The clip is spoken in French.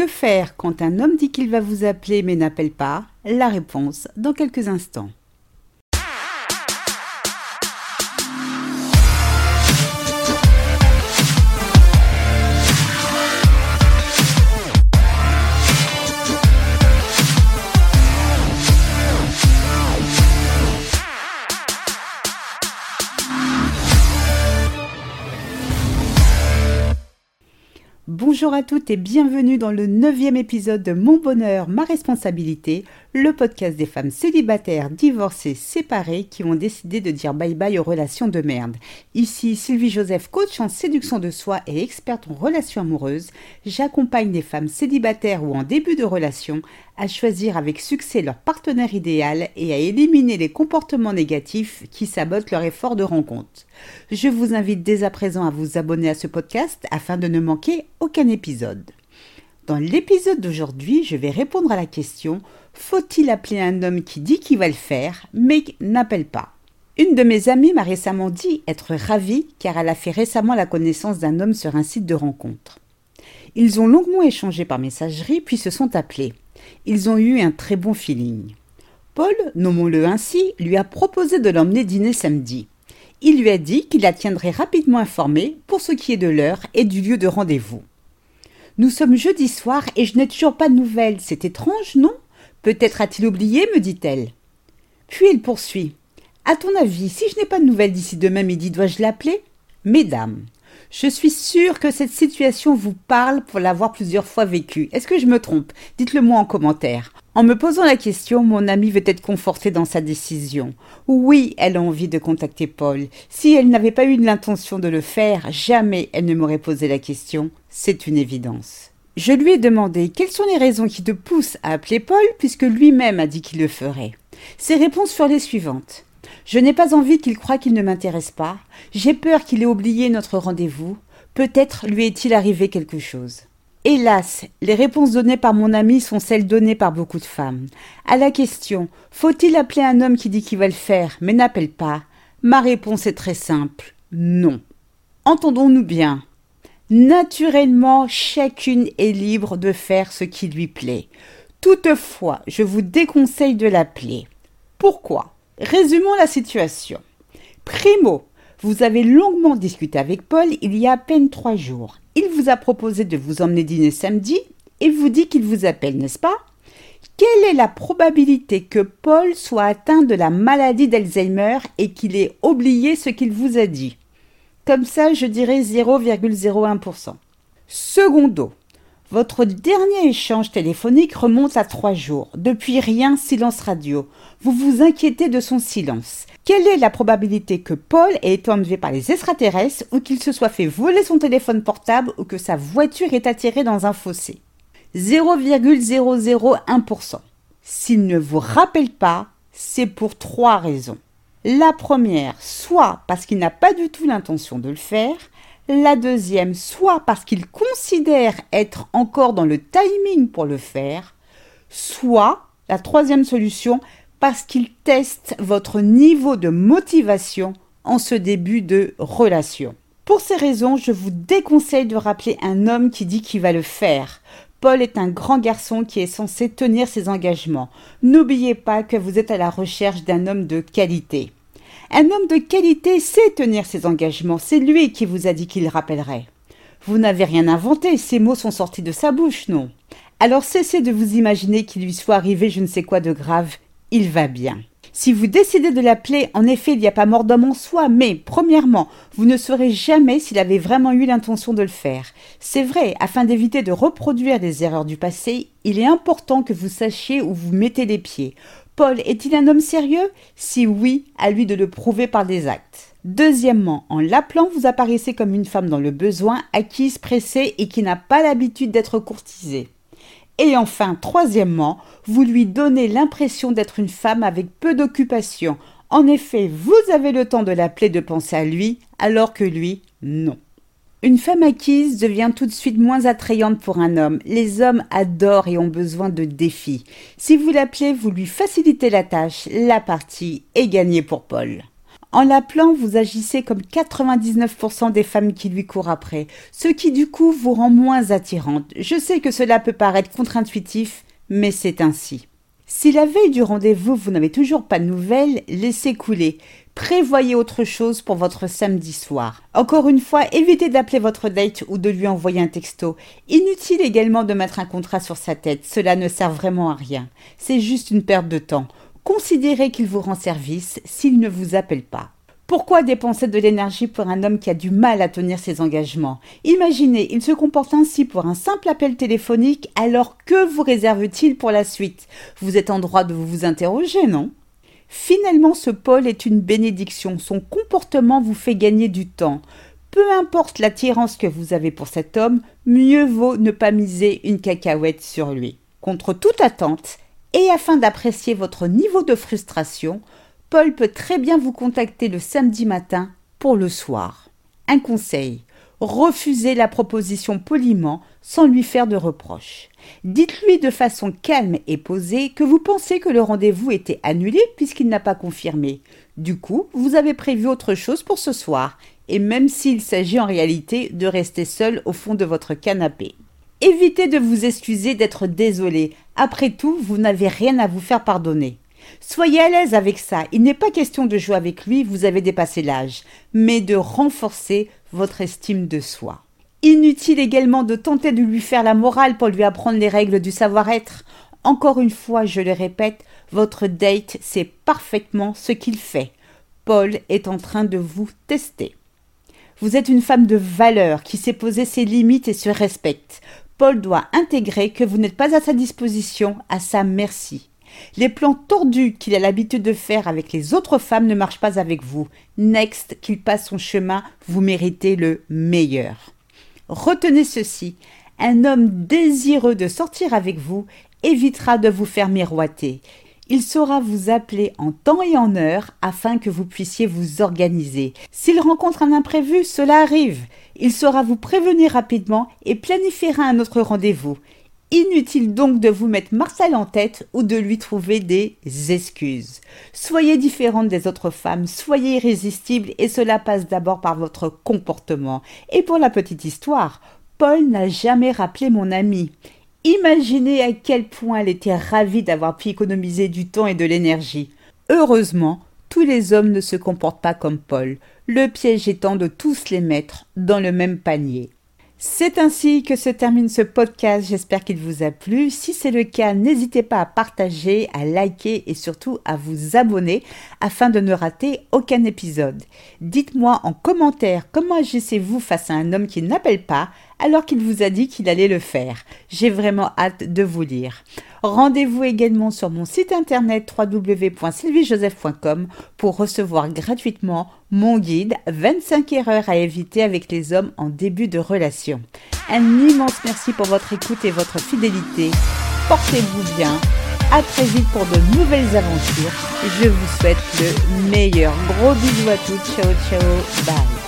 Que faire quand un homme dit qu'il va vous appeler mais n'appelle pas? La réponse dans quelques instants. Bonjour à toutes et bienvenue dans le neuvième épisode de Mon bonheur, ma responsabilité, le podcast des femmes célibataires, divorcées, séparées qui ont décidé de dire bye bye aux relations de merde. Ici Sylvie Joseph, coach en séduction de soi et experte en relations amoureuses. J'accompagne des femmes célibataires ou en début de relation à choisir avec succès leur partenaire idéal et à éliminer les comportements négatifs qui sabotent leur effort de rencontre. Je vous invite dès à présent à vous abonner à ce podcast afin de ne manquer aucun épisode. Dans l'épisode d'aujourd'hui, je vais répondre à la question faut-il appeler un homme qui dit qu'il va le faire, mais n'appelle pas? Une de mes amies m'a récemment dit être ravie car elle a fait récemment la connaissance d'un homme sur un site de rencontre. Ils ont longuement échangé par messagerie puis se sont appelés. Ils ont eu un très bon feeling. Paul, nommons-le ainsi, lui a proposé de l'emmener dîner samedi. Il lui a dit qu'il la tiendrait rapidement informée pour ce qui est de l'heure et du lieu de rendez-vous. Nous sommes jeudi soir et je n'ai toujours pas de nouvelles. C'est étrange, non? Peut-être a-t-il oublié, me dit-elle. Puis il poursuit. À ton avis, si je n'ai pas de nouvelles d'ici demain midi, dois-je l'appeler? Mesdames, je suis sûre que cette situation vous parle pour l'avoir plusieurs fois vécue. Est-ce que je me trompe? Dites-le moi en commentaire. En me posant la question, mon amie veut être confortée dans sa décision. Oui, elle a envie de contacter Paul. Si elle n'avait pas eu l'intention de le faire, jamais elle ne m'aurait posé la question. C'est une évidence. Je lui ai demandé quelles sont les raisons qui te poussent à appeler Paul puisque lui-même a dit qu'il le ferait? Ses réponses furent les suivantes. Je n'ai pas envie qu'il croie qu'il ne m'intéresse pas. J'ai peur qu'il ait oublié notre rendez-vous. Peut-être lui est-il arrivé quelque chose. Hélas, les réponses données par mon ami sont celles données par beaucoup de femmes. À la question Faut-il appeler un homme qui dit qu'il va le faire mais n'appelle pas? Ma réponse est très simple non. Entendons-nous bien. Naturellement, chacune est libre de faire ce qui lui plaît. Toutefois, je vous déconseille de l'appeler. Pourquoi? Résumons la situation. Primo, vous avez longuement discuté avec Paul il y a à peine trois jours. Il vous a proposé de vous emmener dîner samedi et vous dit qu'il vous appelle, n'est-ce pas? Quelle est la probabilité que Paul soit atteint de la maladie d'Alzheimer et qu'il ait oublié ce qu'il vous a dit? Comme ça, je dirais 0,01%. Secondo, votre dernier échange téléphonique remonte à trois jours. Depuis rien, silence radio. Vous vous inquiétez de son silence. Quelle est la probabilité que Paul ait été enlevé par les extraterrestres ou qu'il se soit fait voler son téléphone portable ou que sa voiture ait attiré dans un fossé? 0,001%. S'il ne vous rappelle pas, c'est pour trois raisons. La première, soit parce qu'il n'a pas du tout l'intention de le faire. La deuxième, soit parce qu'il considère être encore dans le timing pour le faire. Soit, la troisième solution, parce qu'il teste votre niveau de motivation en ce début de relation. Pour ces raisons, je vous déconseille de rappeler un homme qui dit qu'il va le faire. Paul est un grand garçon qui est censé tenir ses engagements. N'oubliez pas que vous êtes à la recherche d'un homme de qualité. Un homme de qualité sait tenir ses engagements, c'est lui qui vous a dit qu'il rappellerait. Vous n'avez rien inventé, ces mots sont sortis de sa bouche, non Alors cessez de vous imaginer qu'il lui soit arrivé je ne sais quoi de grave, il va bien. Si vous décidez de l'appeler, en effet, il n'y a pas mort d'homme en soi, mais, premièrement, vous ne saurez jamais s'il avait vraiment eu l'intention de le faire. C'est vrai, afin d'éviter de reproduire des erreurs du passé, il est important que vous sachiez où vous mettez les pieds. Paul est-il un homme sérieux? Si oui, à lui de le prouver par des actes. Deuxièmement, en l'appelant, vous apparaissez comme une femme dans le besoin, acquise, pressée et qui n'a pas l'habitude d'être courtisée. Et enfin, troisièmement, vous lui donnez l'impression d'être une femme avec peu d'occupation. En effet, vous avez le temps de l'appeler de penser à lui, alors que lui, non. Une femme acquise devient tout de suite moins attrayante pour un homme. Les hommes adorent et ont besoin de défis. Si vous l'appelez, vous lui facilitez la tâche, la partie est gagnée pour Paul. En l'appelant, vous agissez comme 99% des femmes qui lui courent après, ce qui du coup vous rend moins attirante. Je sais que cela peut paraître contre-intuitif, mais c'est ainsi. Si la veille du rendez-vous vous n'avez toujours pas de nouvelles, laissez couler. Prévoyez autre chose pour votre samedi soir. Encore une fois, évitez d'appeler votre date ou de lui envoyer un texto. Inutile également de mettre un contrat sur sa tête, cela ne sert vraiment à rien. C'est juste une perte de temps. Considérez qu'il vous rend service s'il ne vous appelle pas. Pourquoi dépenser de l'énergie pour un homme qui a du mal à tenir ses engagements? Imaginez, il se comporte ainsi pour un simple appel téléphonique, alors que vous réserve-t-il pour la suite? Vous êtes en droit de vous interroger, non? Finalement, ce Paul est une bénédiction. Son comportement vous fait gagner du temps. Peu importe l'attirance que vous avez pour cet homme, mieux vaut ne pas miser une cacahuète sur lui. Contre toute attente, et afin d'apprécier votre niveau de frustration, Paul peut très bien vous contacter le samedi matin pour le soir. Un conseil refusez la proposition poliment sans lui faire de reproches. Dites-lui de façon calme et posée que vous pensez que le rendez-vous était annulé puisqu'il n'a pas confirmé. Du coup, vous avez prévu autre chose pour ce soir, et même s'il s'agit en réalité de rester seul au fond de votre canapé. Évitez de vous excuser d'être désolé. Après tout, vous n'avez rien à vous faire pardonner. Soyez à l'aise avec ça. Il n'est pas question de jouer avec lui, vous avez dépassé l'âge, mais de renforcer votre estime de soi. Inutile également de tenter de lui faire la morale pour lui apprendre les règles du savoir-être. Encore une fois, je le répète, votre date sait parfaitement ce qu'il fait. Paul est en train de vous tester. Vous êtes une femme de valeur qui sait poser ses limites et se respecte. Paul doit intégrer que vous n'êtes pas à sa disposition, à sa merci. Les plans tordus qu'il a l'habitude de faire avec les autres femmes ne marchent pas avec vous. Next, qu'il passe son chemin, vous méritez le meilleur. Retenez ceci, un homme désireux de sortir avec vous évitera de vous faire miroiter. Il saura vous appeler en temps et en heure afin que vous puissiez vous organiser. S'il rencontre un imprévu, cela arrive. Il saura vous prévenir rapidement et planifiera un autre rendez-vous. Inutile donc de vous mettre Marcel en tête ou de lui trouver des excuses. Soyez différente des autres femmes, soyez irrésistible et cela passe d'abord par votre comportement. Et pour la petite histoire, Paul n'a jamais rappelé mon ami. Imaginez à quel point elle était ravie d'avoir pu économiser du temps et de l'énergie. Heureusement, tous les hommes ne se comportent pas comme Paul, le piège étant de tous les mettre dans le même panier. C'est ainsi que se termine ce podcast. J'espère qu'il vous a plu. Si c'est le cas, n'hésitez pas à partager, à liker et surtout à vous abonner afin de ne rater aucun épisode. Dites-moi en commentaire comment agissez-vous face à un homme qui n'appelle pas alors qu'il vous a dit qu'il allait le faire. J'ai vraiment hâte de vous lire. Rendez-vous également sur mon site internet www.sylviejoseph.com pour recevoir gratuitement mon guide 25 erreurs à éviter avec les hommes en début de relation. Un immense merci pour votre écoute et votre fidélité. Portez-vous bien. À très vite pour de nouvelles aventures. Je vous souhaite le meilleur. Gros bisous à toutes. Ciao, ciao. Bye.